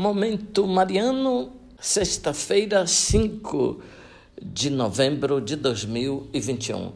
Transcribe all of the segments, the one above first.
Momento Mariano, sexta-feira, 5 de novembro de 2021.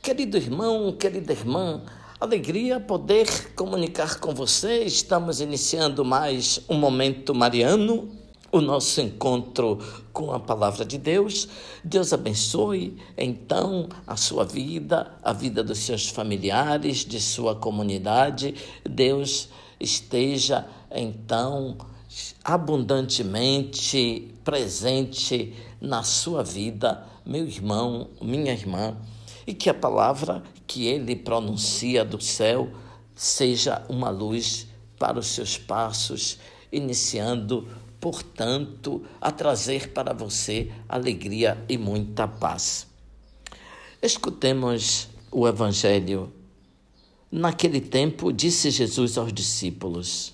Querido irmão, querida irmã, alegria poder comunicar com você. Estamos iniciando mais um Momento Mariano, o nosso encontro com a palavra de Deus. Deus abençoe então a sua vida, a vida dos seus familiares, de sua comunidade. Deus esteja então abundantemente presente na sua vida, meu irmão, minha irmã, e que a palavra que ele pronuncia do céu seja uma luz para os seus passos, iniciando, portanto, a trazer para você alegria e muita paz. Escutemos o Evangelho. Naquele tempo, disse Jesus aos discípulos: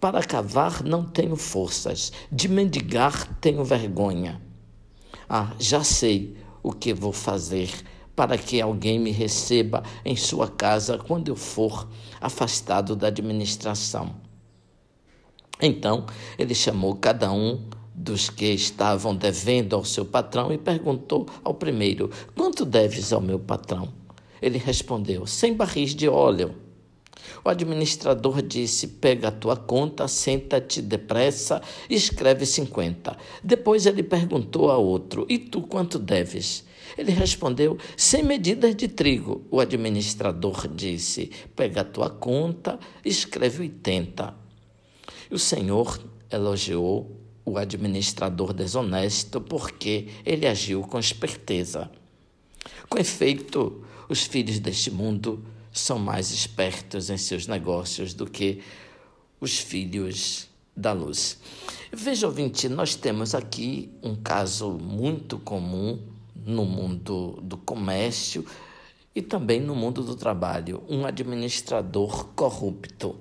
Para cavar não tenho forças, de mendigar tenho vergonha. Ah, já sei o que vou fazer para que alguém me receba em sua casa quando eu for afastado da administração. Então ele chamou cada um dos que estavam devendo ao seu patrão e perguntou ao primeiro: Quanto deves ao meu patrão? Ele respondeu: Cem barris de óleo. O administrador disse: Pega a tua conta, senta-te depressa escreve 50. Depois ele perguntou a outro: E tu quanto deves? Ele respondeu: Sem medidas de trigo. O administrador disse: Pega a tua conta, escreve 80. E o Senhor elogiou o administrador desonesto porque ele agiu com esperteza. Com efeito, os filhos deste mundo são mais espertos em seus negócios do que os filhos da luz. Veja, ouvinte, nós temos aqui um caso muito comum no mundo do comércio e também no mundo do trabalho: um administrador corrupto.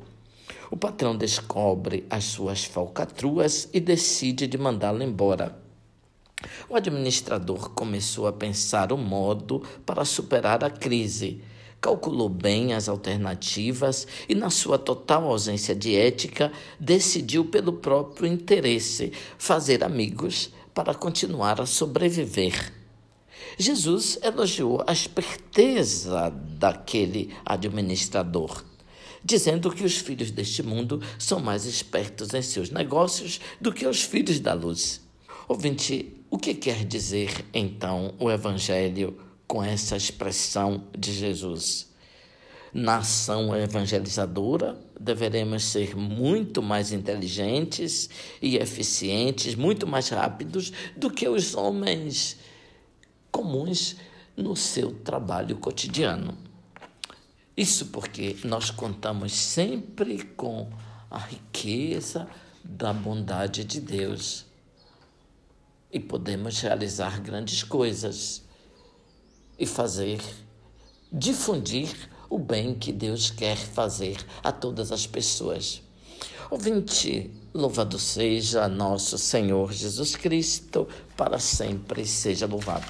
O patrão descobre as suas falcatruas e decide de mandá-lo embora. O administrador começou a pensar o modo para superar a crise calculou bem as alternativas e, na sua total ausência de ética, decidiu, pelo próprio interesse, fazer amigos para continuar a sobreviver. Jesus elogiou a esperteza daquele administrador, dizendo que os filhos deste mundo são mais espertos em seus negócios do que os filhos da luz. Ouvinte, o que quer dizer então o Evangelho? Com essa expressão de Jesus. Na ação evangelizadora, deveremos ser muito mais inteligentes e eficientes, muito mais rápidos do que os homens comuns no seu trabalho cotidiano. Isso porque nós contamos sempre com a riqueza da bondade de Deus e podemos realizar grandes coisas e fazer, difundir o bem que Deus quer fazer a todas as pessoas. Ouvinte, louvado seja nosso Senhor Jesus Cristo, para sempre seja louvado.